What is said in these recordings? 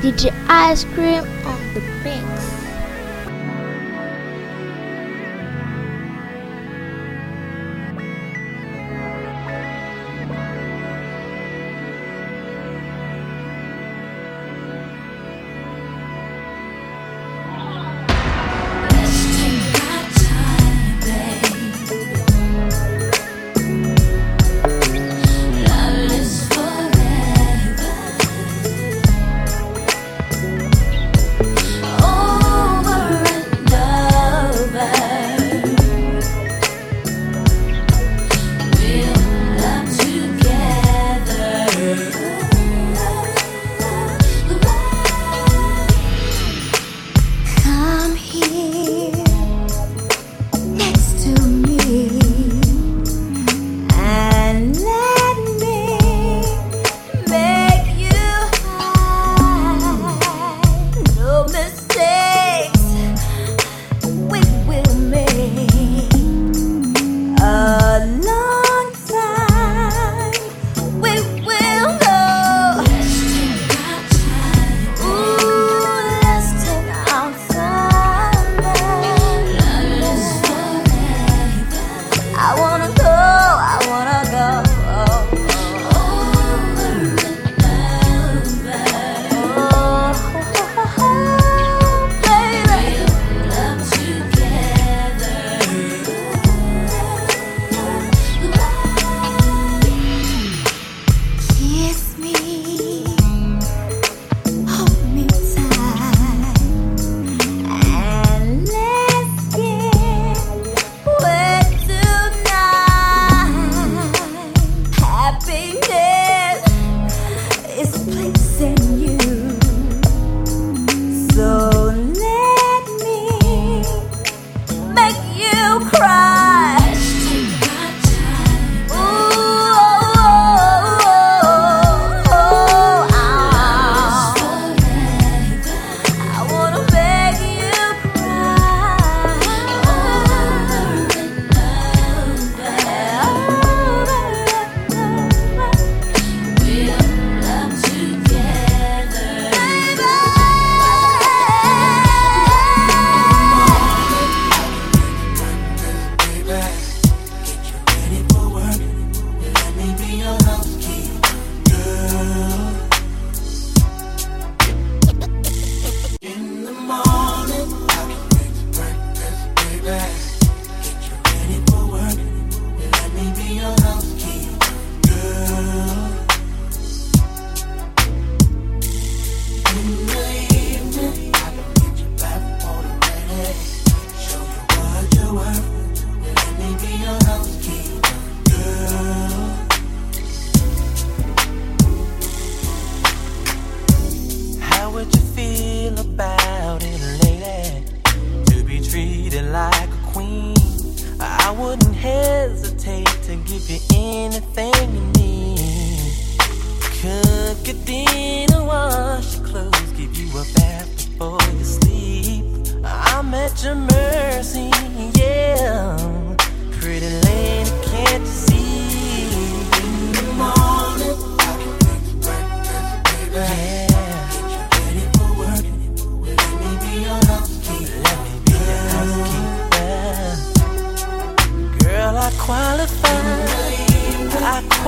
DJ Ice Cream on the mix.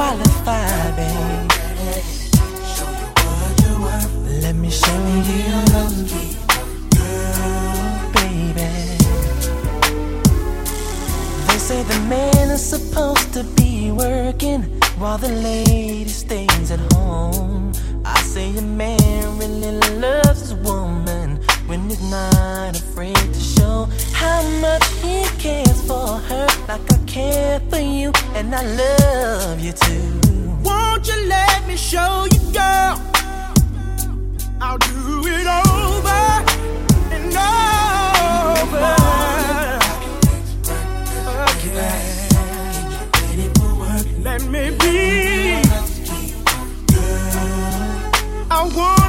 I qualify, babe. Let me show you, baby. They say the man is supposed to be working while the lady stays at home. I say a man really loves his woman when he's not afraid to show how much he cares for her, like I care for you, and I love you too. Won't you let me show you, girl? I'll do it over and over again. Let me be. I wanna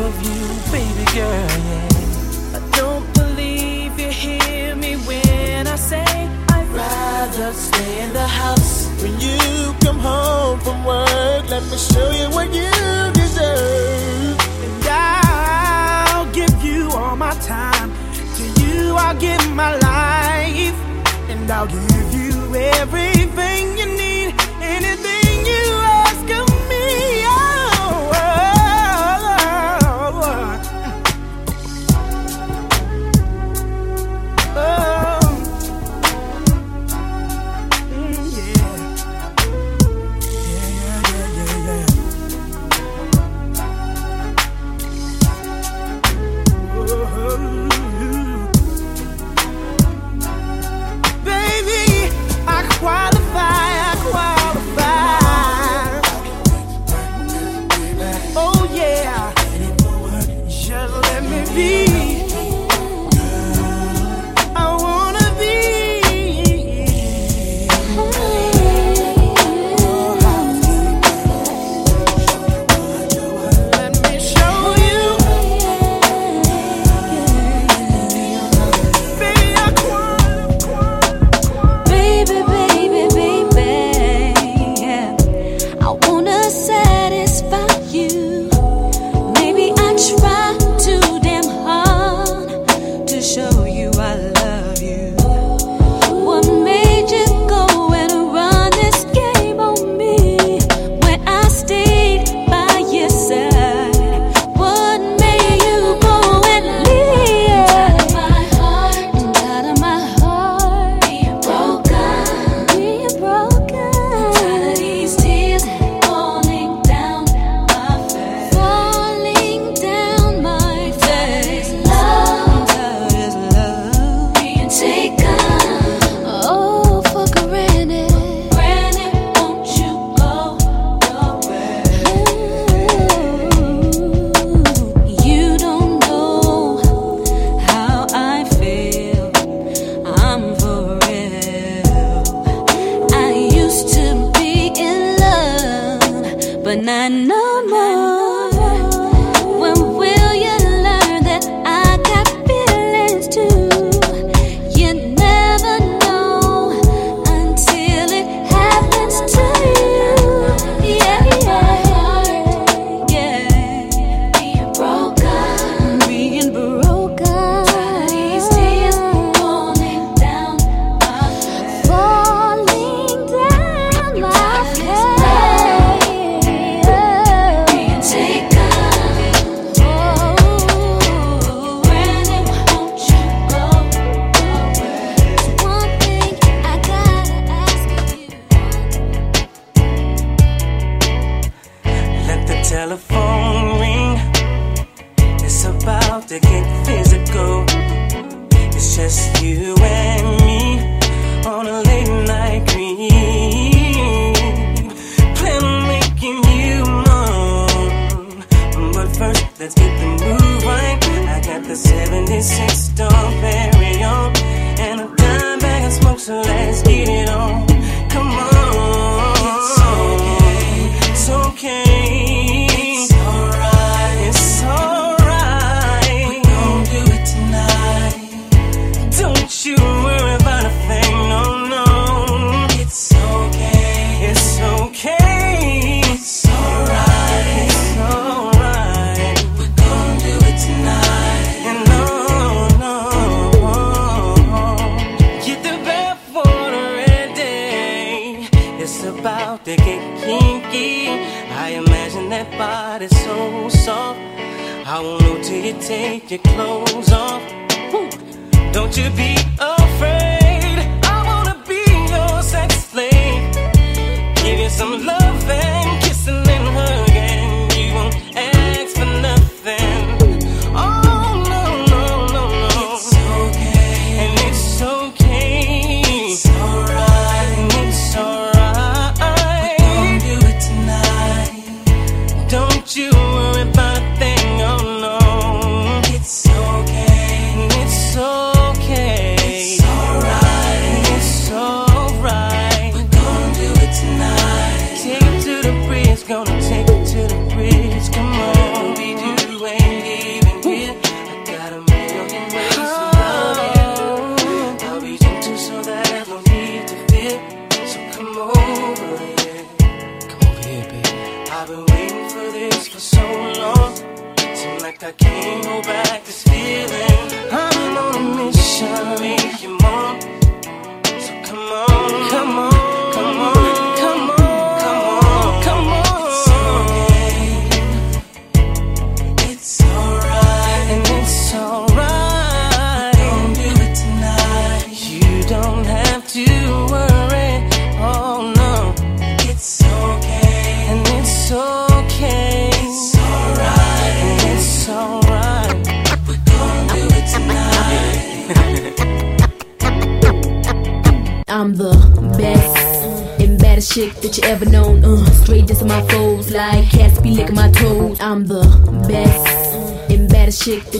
of you, baby girl, yeah. I don't believe you hear me when I say I'd rather stay in the house. When you come home from work, let me show you what you deserve. And I'll give you all my time. To you, I'll give my life. And I'll give you everything you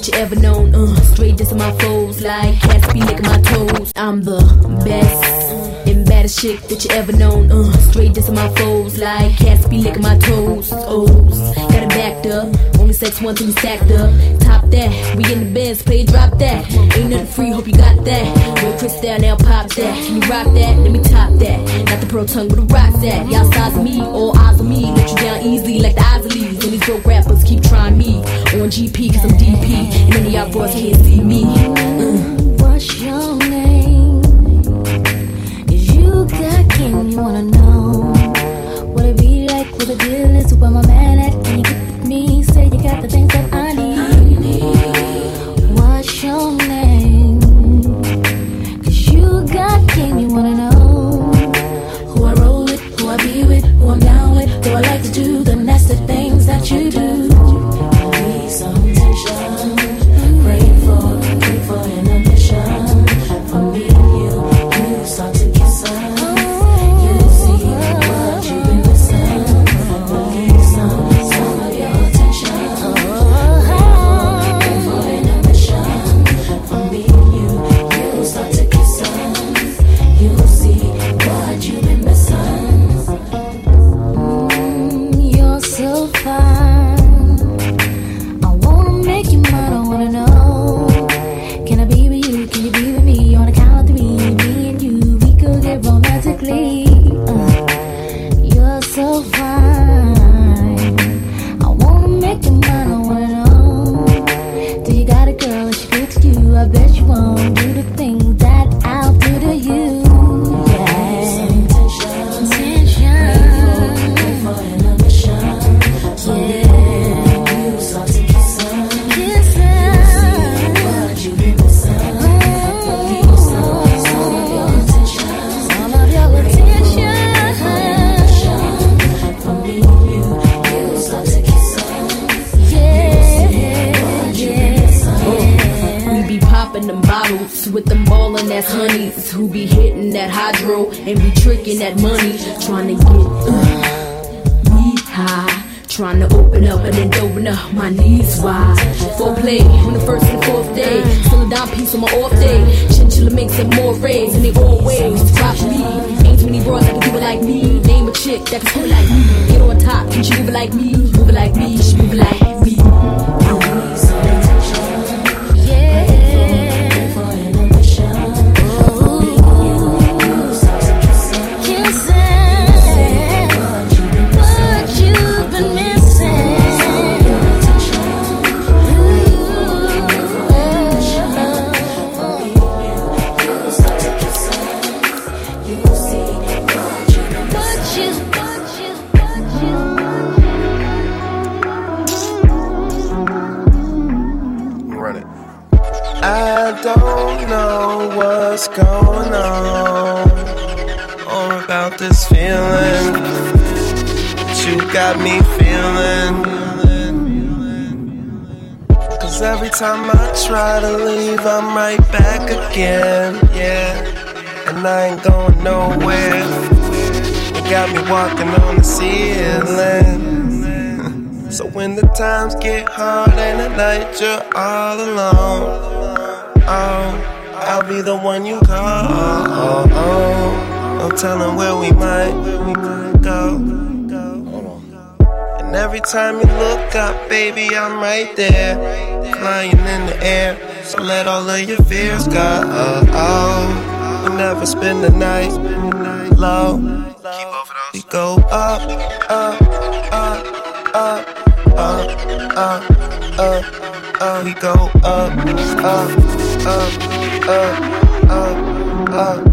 you ever known. Uh, straight just my foes, like cats be licking my toes. I'm the best and baddest chick that you ever known. Uh, straight just my foes, like cats be licking my toes. Oh, got it backed up. Only sex one thing stacked up. Top that, we in the best. play drop that. Ain't nothing free, hope you got that. Real Chris down now, pop that. Can you rock that? Let me top that. Not the pro tongue, but the rock that. Y'all size me, all eyes on me. Let you down easily like the eyes of leaves. When these broke rappers keep trying me. On GP, cause I'm DP. And any y'all boys can't see me. Mm. that you're all alone. Oh, I'll be the one you call. Oh, oh, no telling where we might, we might go. And every time you look up, baby, I'm right there, flying in the air. So let all of your fears go. Oh, we never spend the night low. We go up, up, up, up, up, up, up up, we go up, up, up, up, up, up,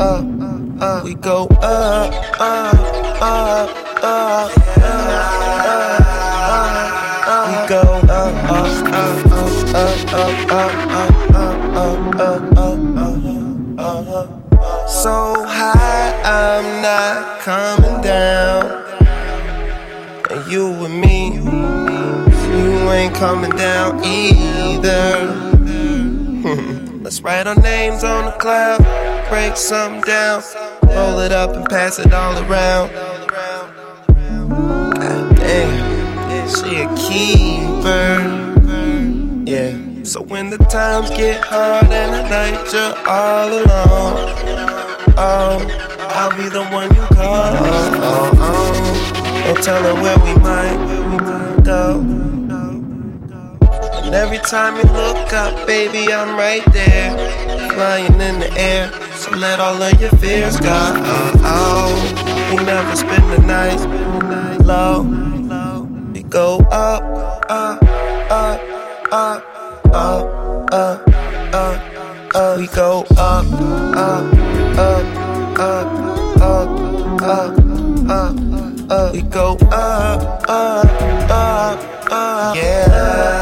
up, up. We go up, up, up, up, up, up, up. We go up, up, up, up, up, up. ain't coming down either. Let's write our names on the cloud, break something down, roll it up and pass it all around. Damn, she a keeper. Yeah, so when the times get hard and at night you're all alone, oh, I'll be the one you call. Oh, oh, oh. Don't tell her where we might go. And every time you look up, baby, I'm right there, flying in the air. So let all of your fears go. We never spend the night low. We go up, up, up, up, up, up, up. We go up, up, up, up, up, up, up. up. We go up, up, up, up, yeah.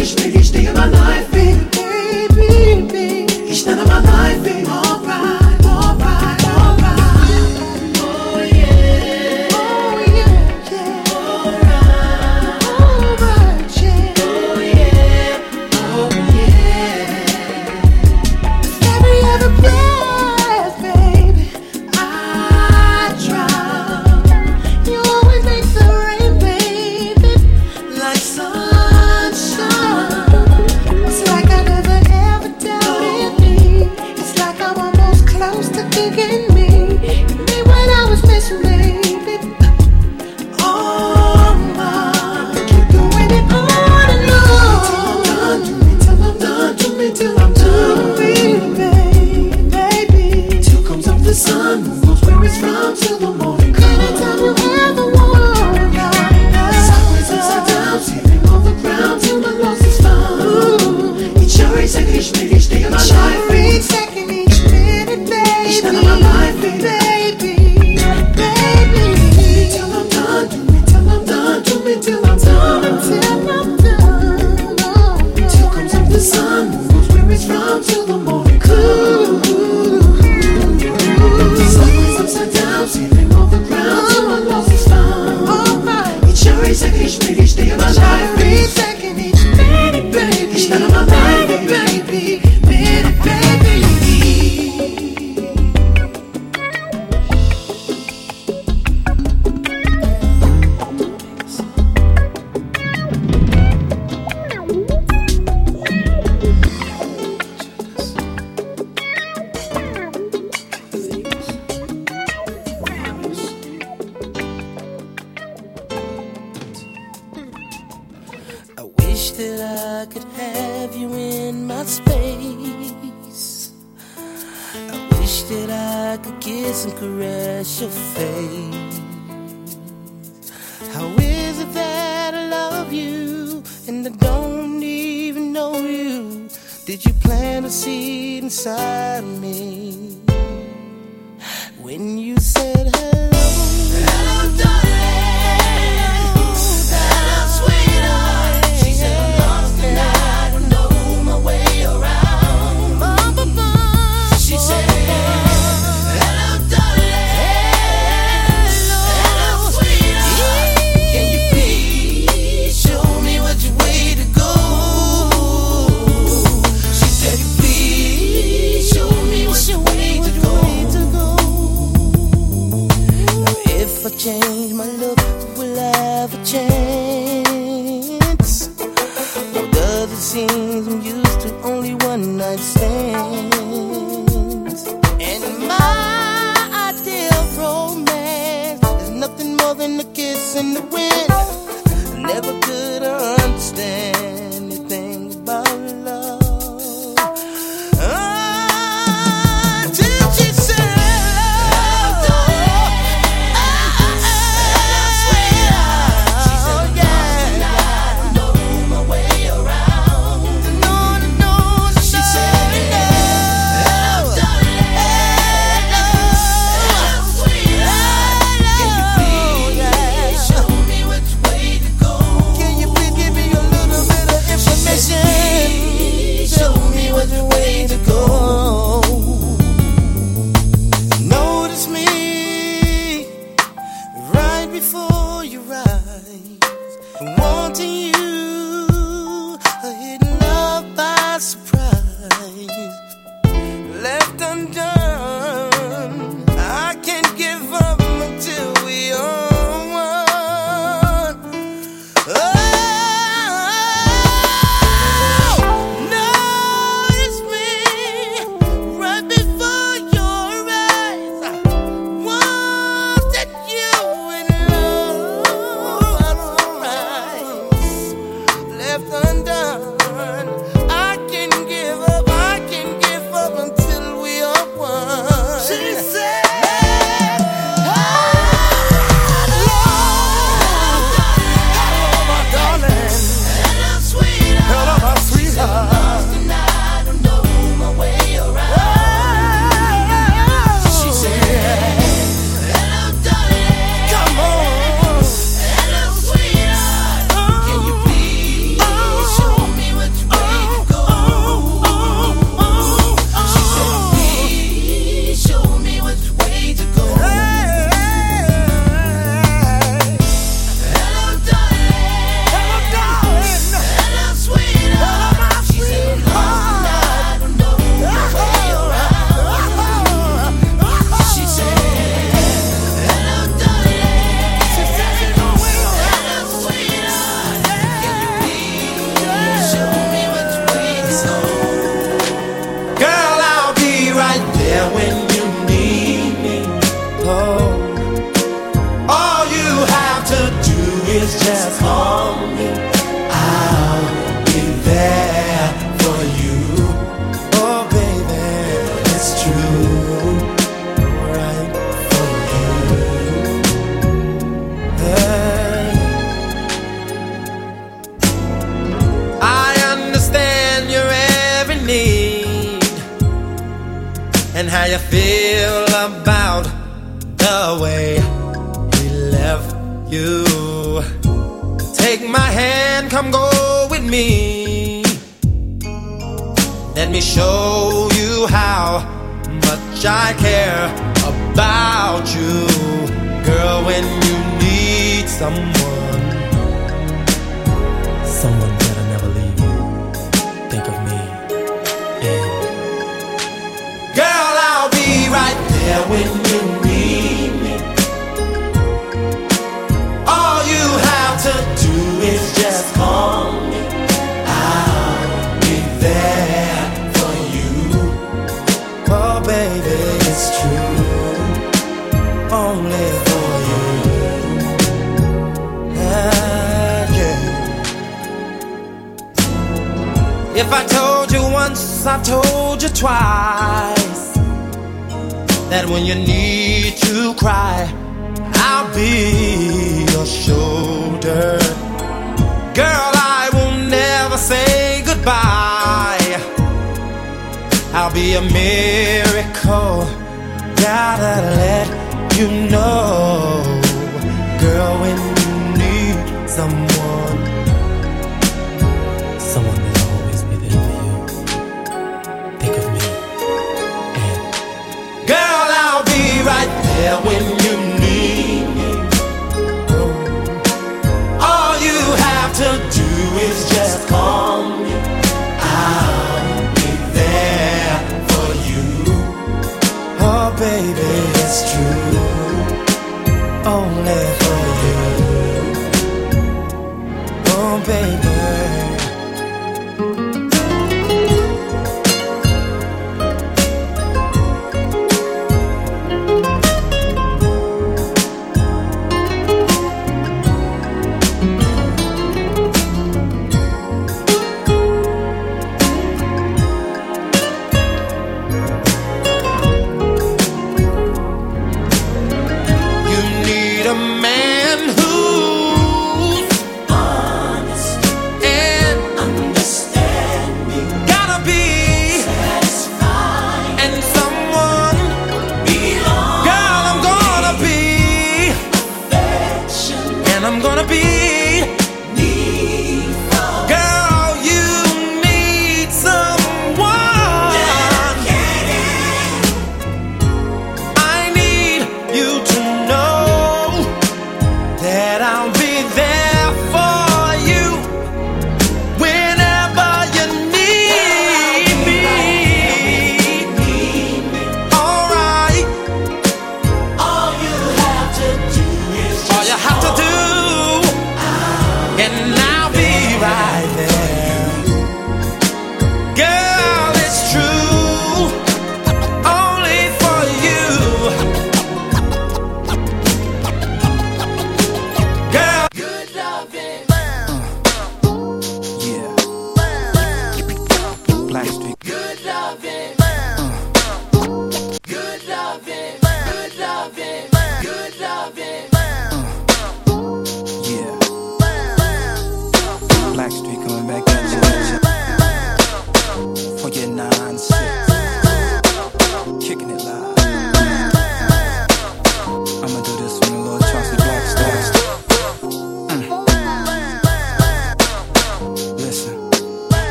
бережный Once I told you twice that when you need to cry, I'll be your shoulder. Girl, I will never say goodbye. I'll be a miracle. Gotta let you know, girl, when you need someone.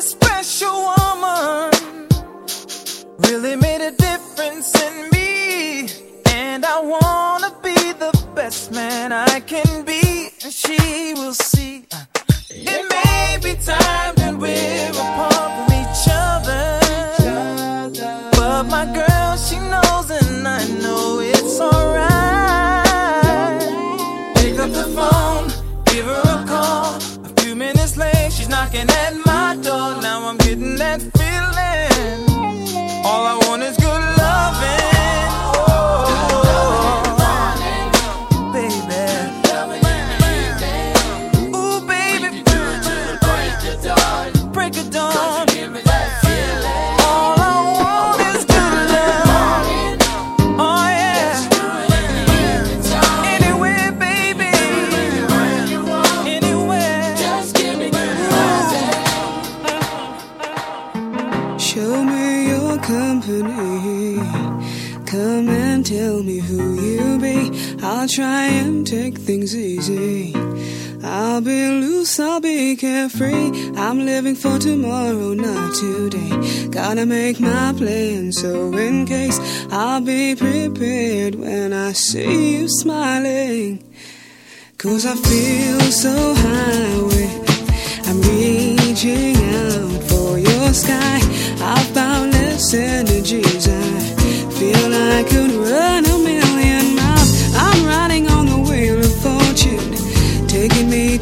special woman really made a difference in me. And I wanna be the best man I can be. And she will see. It may be time and will. Things easy. I'll be loose, I'll be carefree. I'm living for tomorrow, not today. Gotta make my plan, so in case I'll be prepared when I see you smiling. Cause I feel so high, I'm reaching out for your sky. I've boundless energies, I feel like I could run a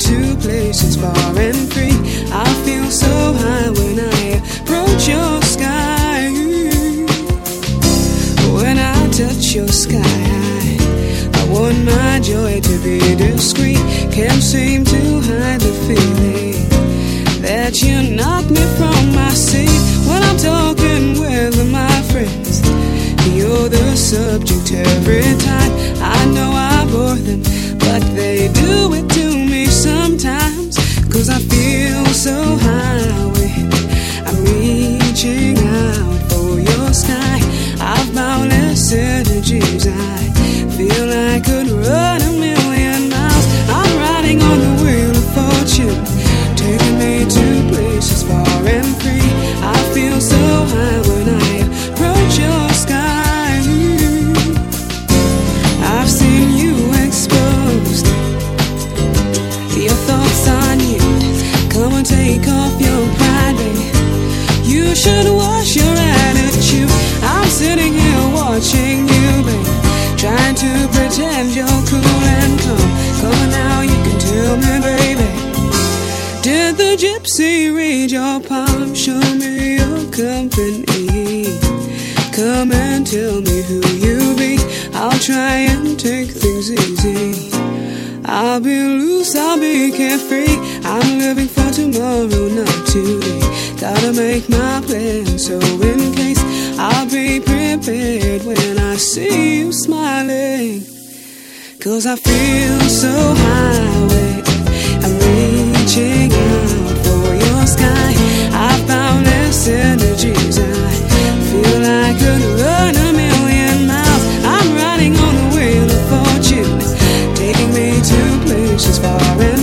to places far and free. I feel so high when I approach your sky. When I touch your sky, I want my joy to be discreet. Can't seem to hide tell me who you be. I'll try and take things easy. I'll be loose, I'll be carefree. I'm living for tomorrow, not today. Gotta make my plan, so in case I'll be prepared when I see you smiling. Cause I feel so high, I'm reaching out for your sky. I found this energies, I feel run a places far and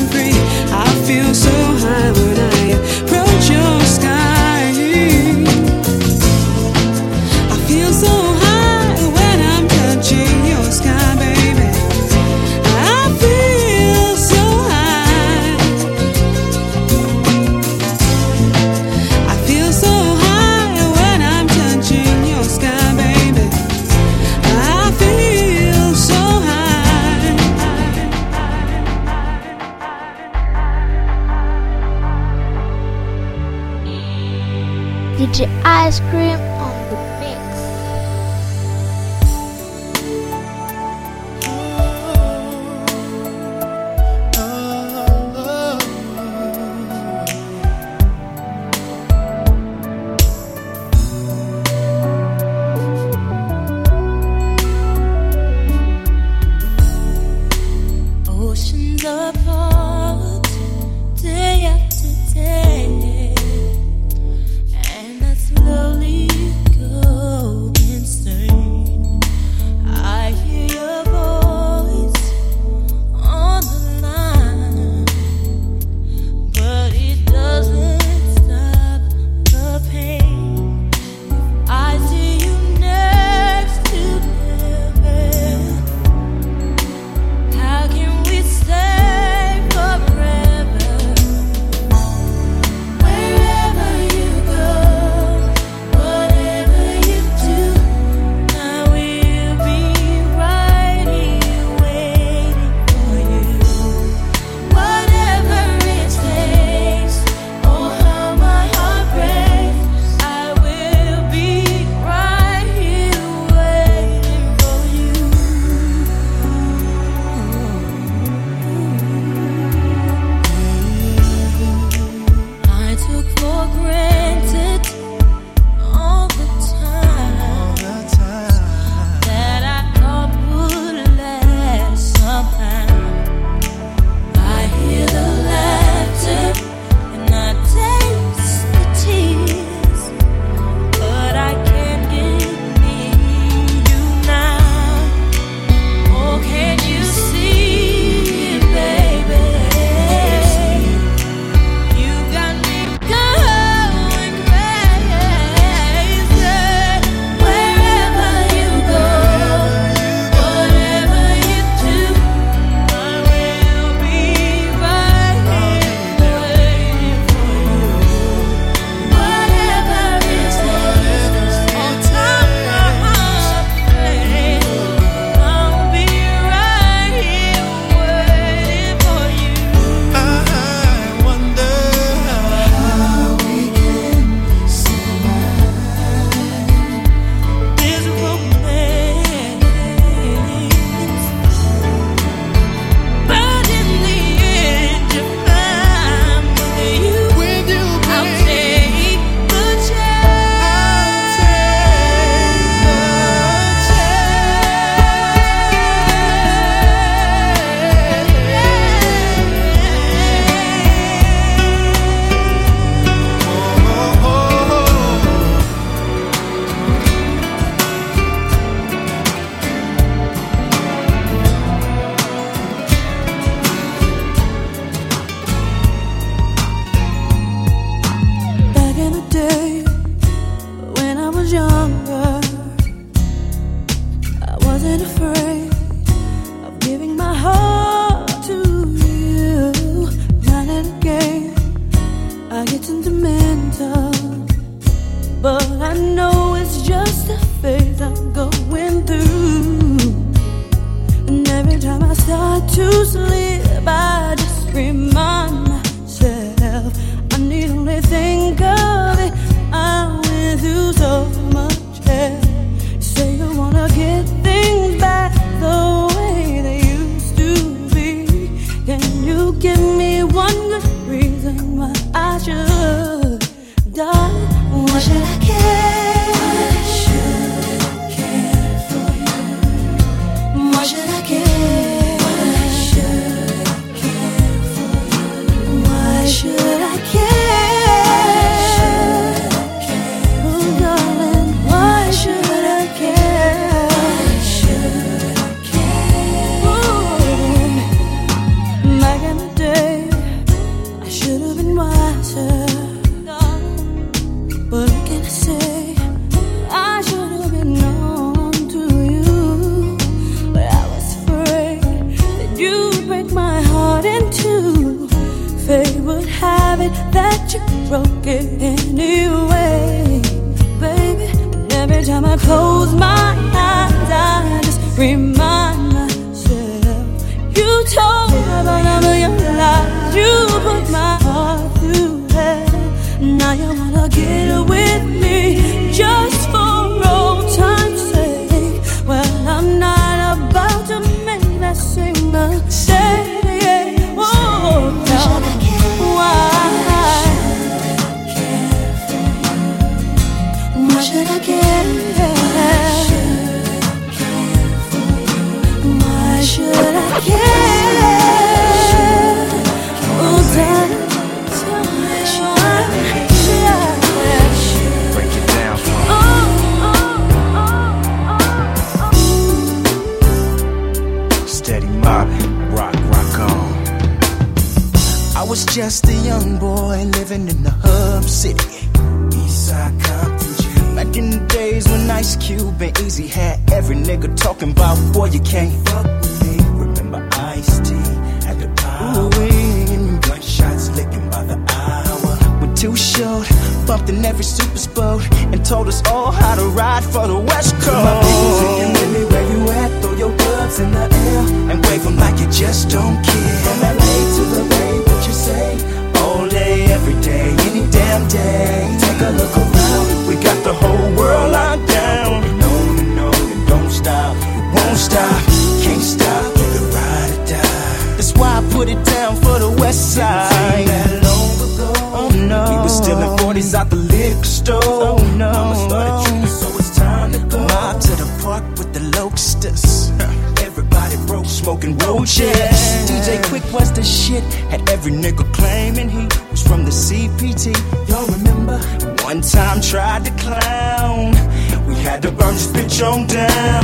choose was just a young boy living in the hub city. Eastside Compton G. Back in the days when Ice Cube and Eazy had every nigga talking about, boy, you can't fuck with me. Remember Ice T at the power. Ooh, gunshots licking by the hour. When Too Short bumped in every super sport and told us all how to ride for the West Coast. My people singing, Willie, where you at? Throw your gloves in the air and wave them like you just don't care. From LA to the Bay, say? All day, every day, any damn day. Take a look around, we got the whole world locked down. And on and don't stop, it won't stop, can't stop, either ride or die. That's why I put it down for the West Side. That long ago, oh no, we were stealing 40s out the liquor store. Oh no, Mama started tripping, so it's time to go. Mob to the park with the locusts. Smoking roaches. DJ Quik was the shit. Had every nigga claiming he was from the CPT. Y'all remember? One time tried to clown. We had to burn this bitch on down.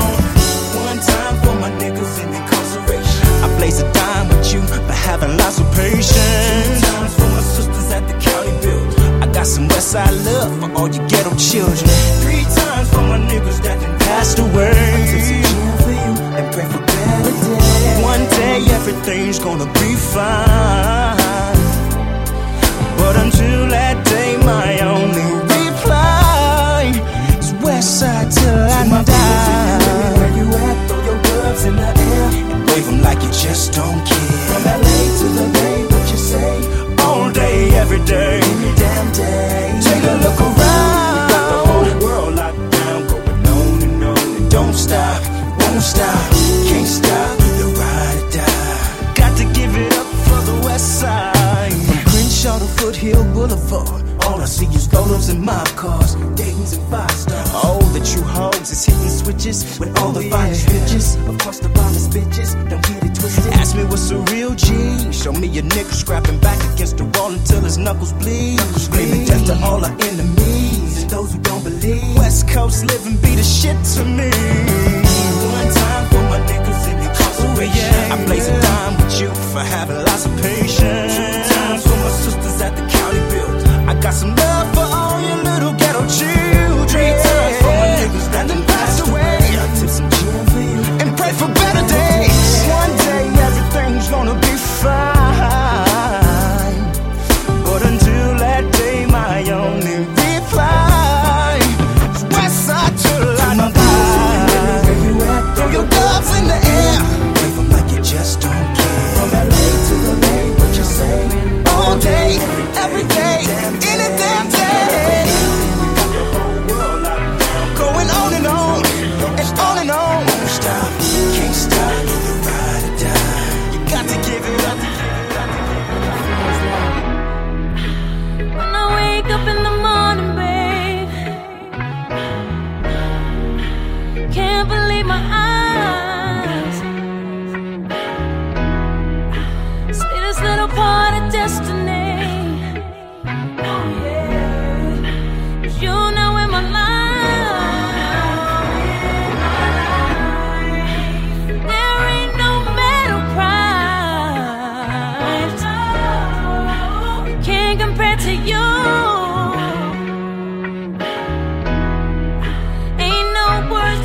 One time for my niggas in incarceration. I blaze a dime with you for having lots of patience. Two times for my sisters at the county building. I got some Westside love for all you ghetto children. Three times for my niggas that done passed away. I take some for you and pray for better days. One day everything's gonna be fine. But until that day, my only reply is Westside till I die. Where you at? Throw your gloves in the air and wave 'em like you just don't care. From LA to the Bay, what you say? All day, every day, any damn day. Take a look around. We got the whole world locked down, going on and on and don't stop, won't stop, Boulevard. All I see is rollers and mob cars, Dayton's and five stars. All the true hoes is hitting switches with all the oh, finest bitches. Of course, the finest bitches, don't get it twisted. Ask me what's a real G. Show me a nigga scrapping back against the wall until his knuckles bleed. Screaming death to all our enemies and those who don't believe. West Coast living be the shit to me. One time for my niggas in incarceration. Oh, I blaze a dime with you for having lots of patience. Two times for my sisters at the county got some love for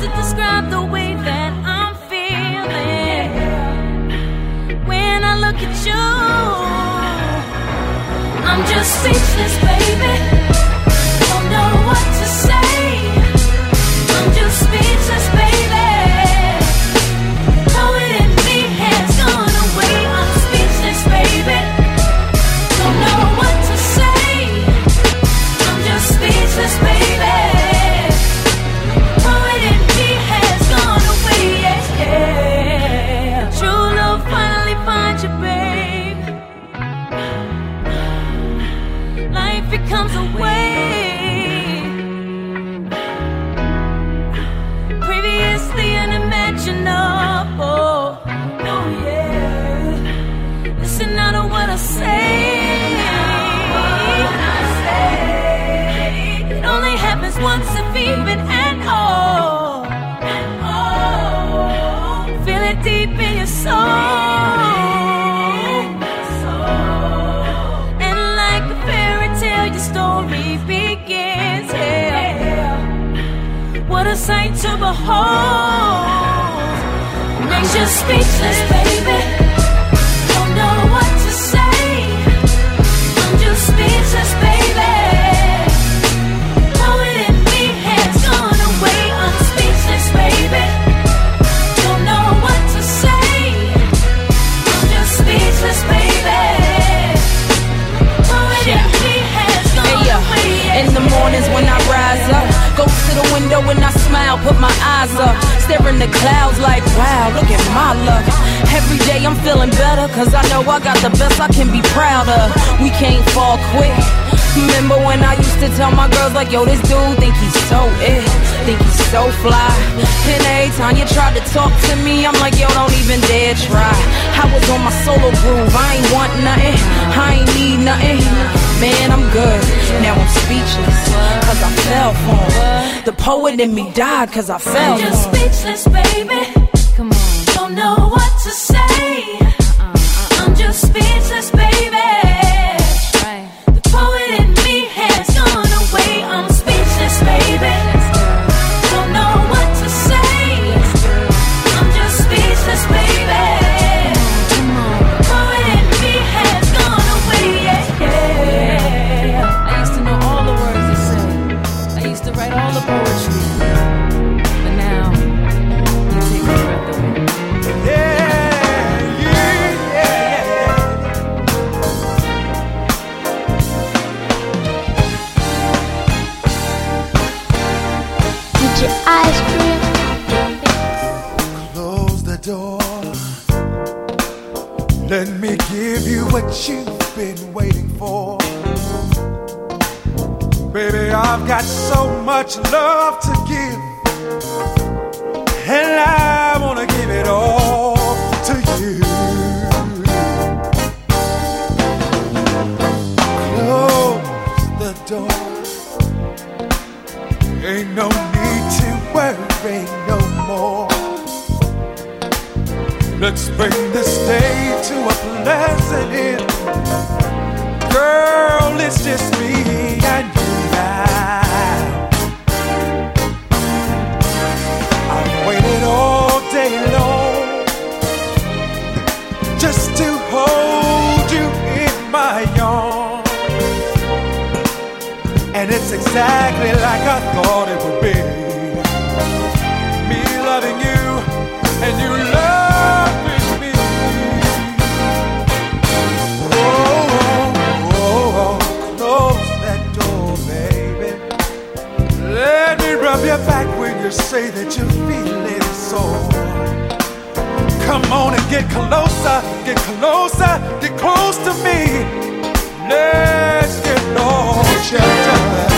to describe the way that I'm feeling when I look at you. I'm just speechless, baby. Speechless, baby. Smile, put my eyes up, staring the clouds like, wow, look at my luck. Every day I'm feeling better, cause I know I got the best I can be proud of. We can't fall quick. Remember when I used to tell my girls like, yo, this dude think he's so it, think he's so fly. And every time you try to talk to me, I'm like, yo, don't even dare try. I was on my solo groove, I ain't want nothing, I ain't need nothing. Man, I'm good. Now I'm speechless, cause I fell for him. The poet in me died cause I fell I'm for just him. speechless, baby. Come on. Don't know what to say. And it's exactly like I thought it would be. Me loving you and you loving me. Oh, oh, oh, oh, close that door, baby. Let me rub your back when you say that you're feeling sore. Come on and get closer, get closer, get close to me. Let's shelter.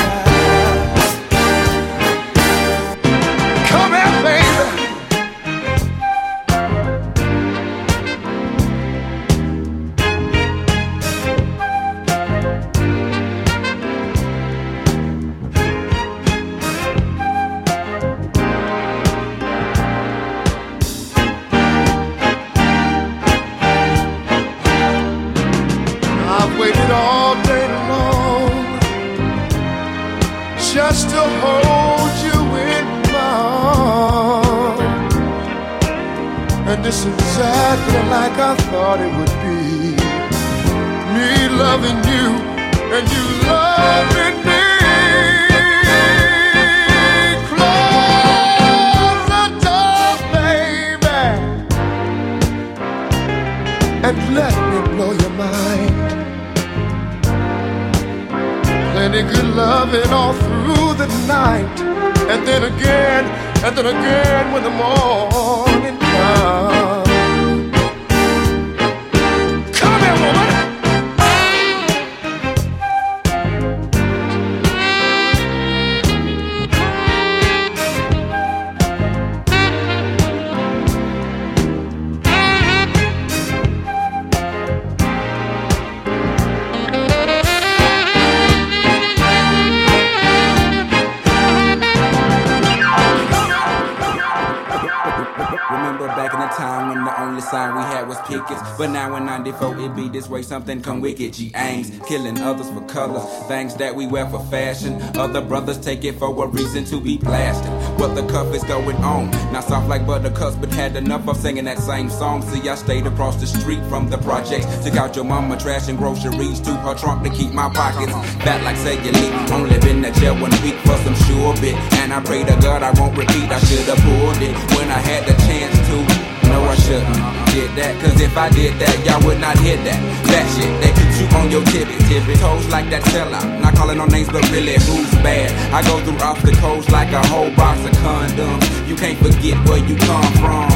But now in 94 it be this way, something come wicked. G aims, killing others for color. Things that we wear for fashion. Other brothers take it for a reason to be blasted. What the cuff is going on? Not soft like buttercups, but had enough of singing that same song. See, I stayed across the street from the projects. Took out your mama trash and groceries to her trunk to keep my pockets fat like cellulite. Only been to jail one week for some sure bit. And I pray to God I won't repeat. I should have pulled it when I had the chance to. No, I shouldn't did that. Cause if I did that, y'all would not hear that. That shit, they put you on your tippy tippy toes like that sellout. Not calling no names, but really who's bad. I go through obstacles like a whole box of condoms. You can't forget where you come from.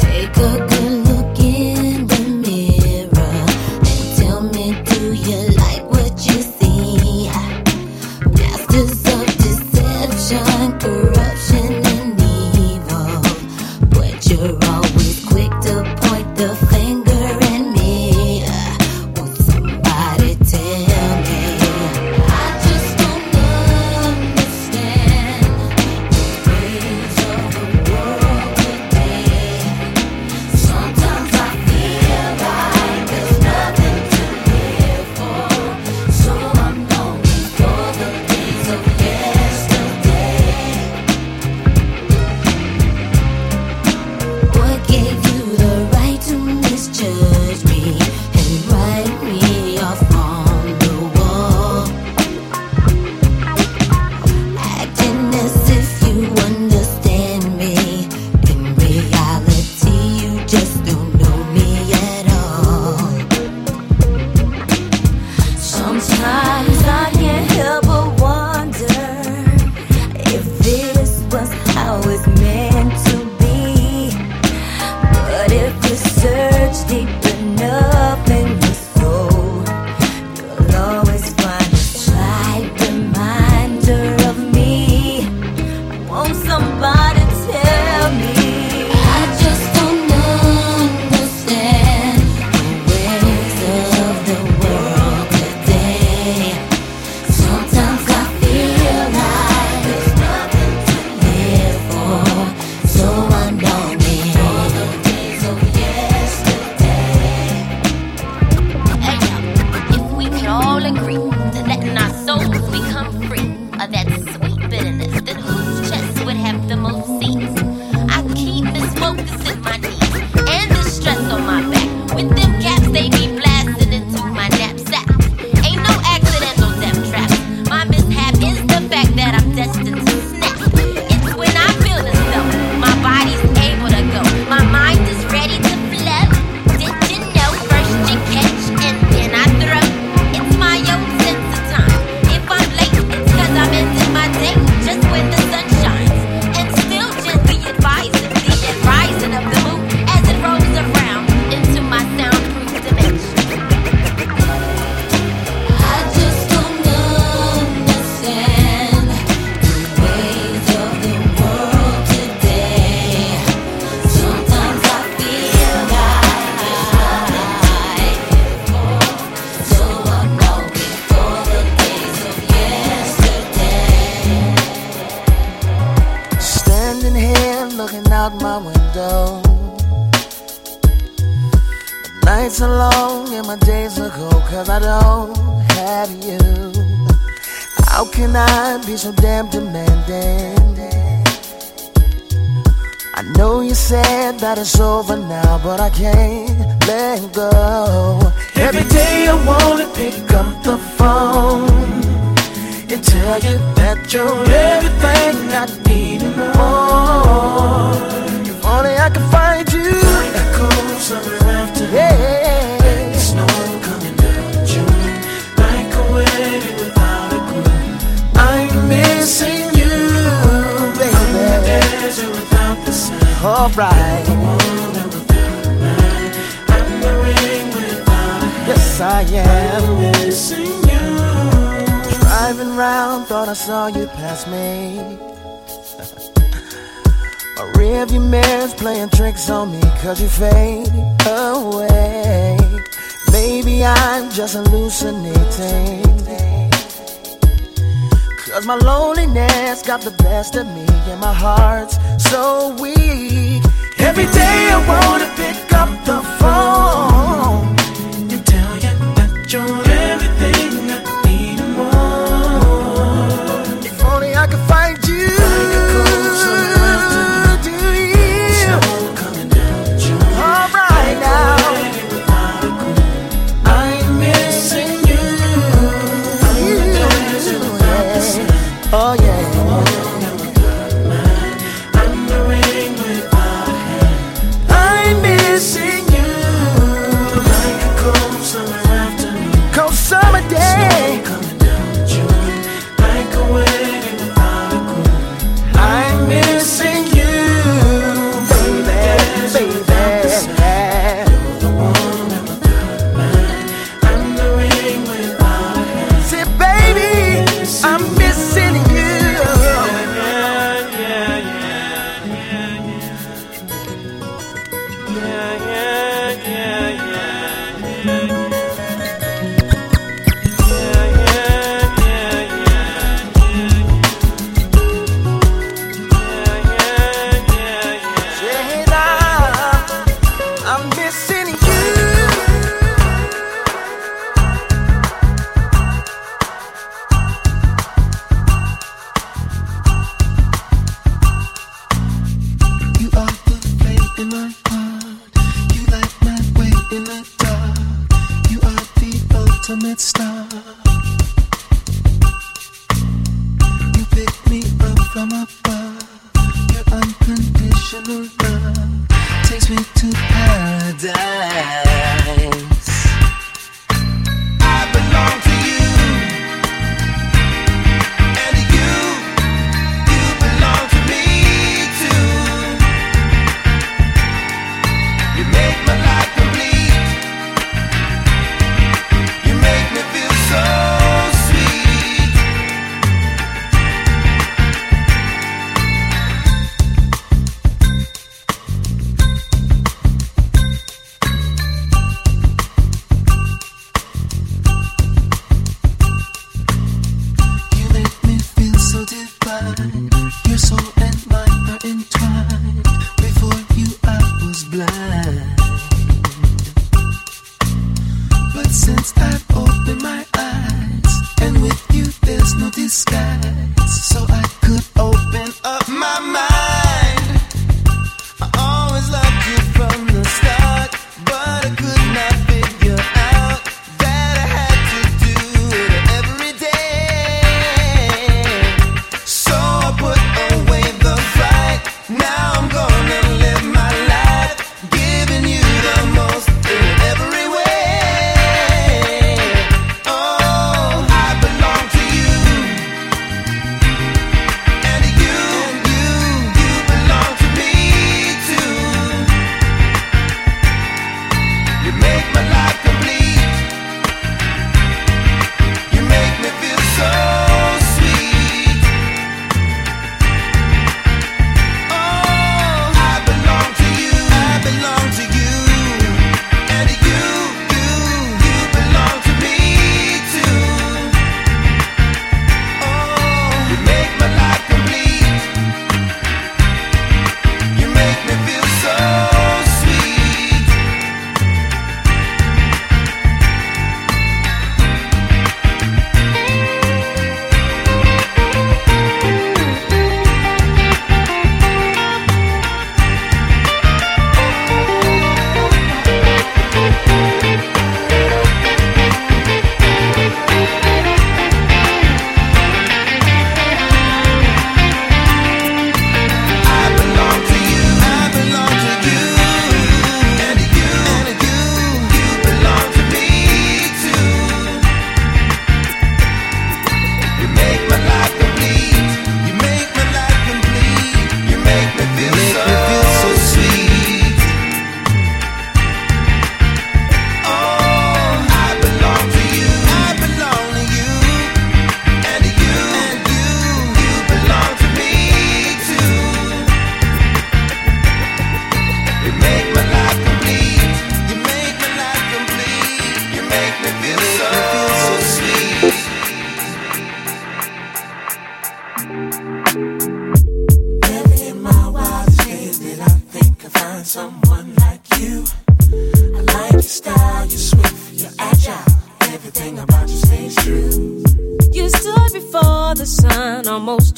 Take a long and my days ago cause I don't have you. How can I be so damn demanding? I know you said that it's over now, but I can't let go. Every day I wanna pick up the phone and tell you that you're everything I need and more. If only I could find you. Yeah. Snow coming down June. Like a wedding without a groom. I'm missing you, baby. The desert without the sun. Alright. I'm the ring without a Yes, I am. I'm missing you. Driving round, thought I saw you pass me. Rearview mirror's playing tricks on me cause you fade away. Maybe I'm just hallucinating. Cause my loneliness got the best of me and my heart's so weak. Every day I wanna pick up the phone and tell you that you're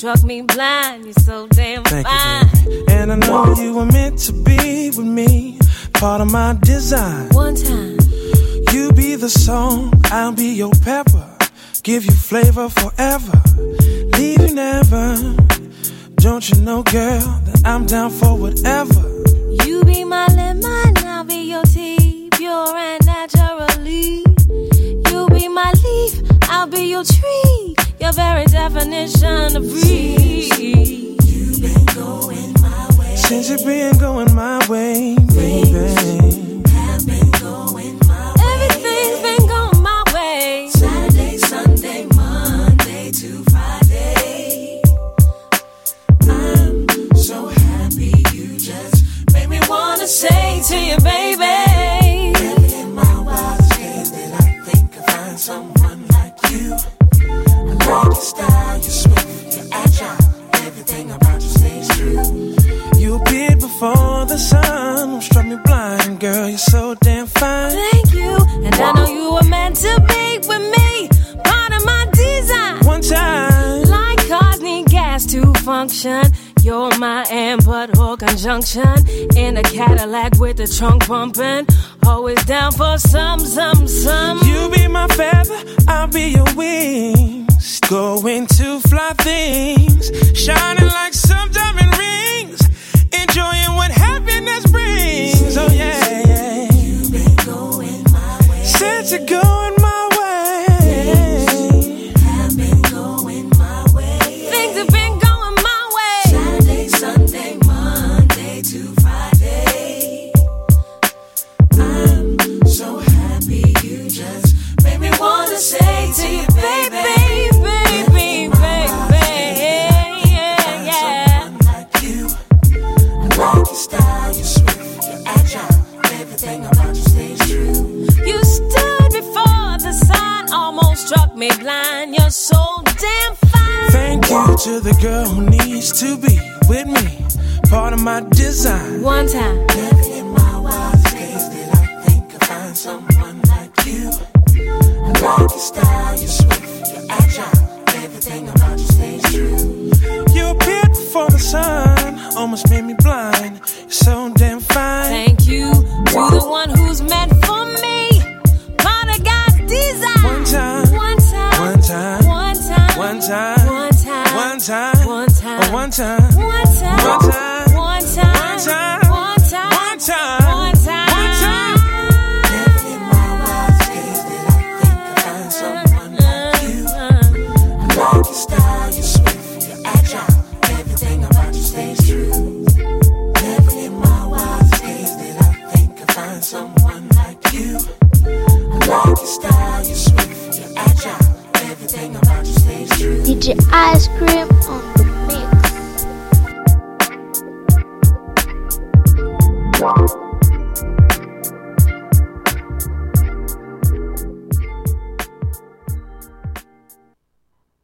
struck me blind. You're so damn Thank you, fine. And I know you were meant to be with me, part of my design. One time, You be the song, I'll be your pepper. Give you flavor forever, leave you never. Don't you know, girl, that I'm down for whatever. you be my lemon, I'll be your tea, pure and naturally. You be my leaf, I'll be your tree, your very definition of free. You've been going my way. Since you've been going my way, baby. Have been going my way. Everything's been going my way. Saturday, Sunday, Monday to Friday. I'm so happy you just made me wanna say to you, baby. Your style, you're swift, you're agile. Everything about you stays true. You appeared before the sun, struck me blind, girl. You're so damn fine. Thank you, and I know you were meant to be with me, part of my design. One time. Like cars need gas to function. You're my and but conjunction in a Cadillac with the trunk bumping. Always down for some, some, some. You be my feather, I'll be your wings. Going to fly things, shining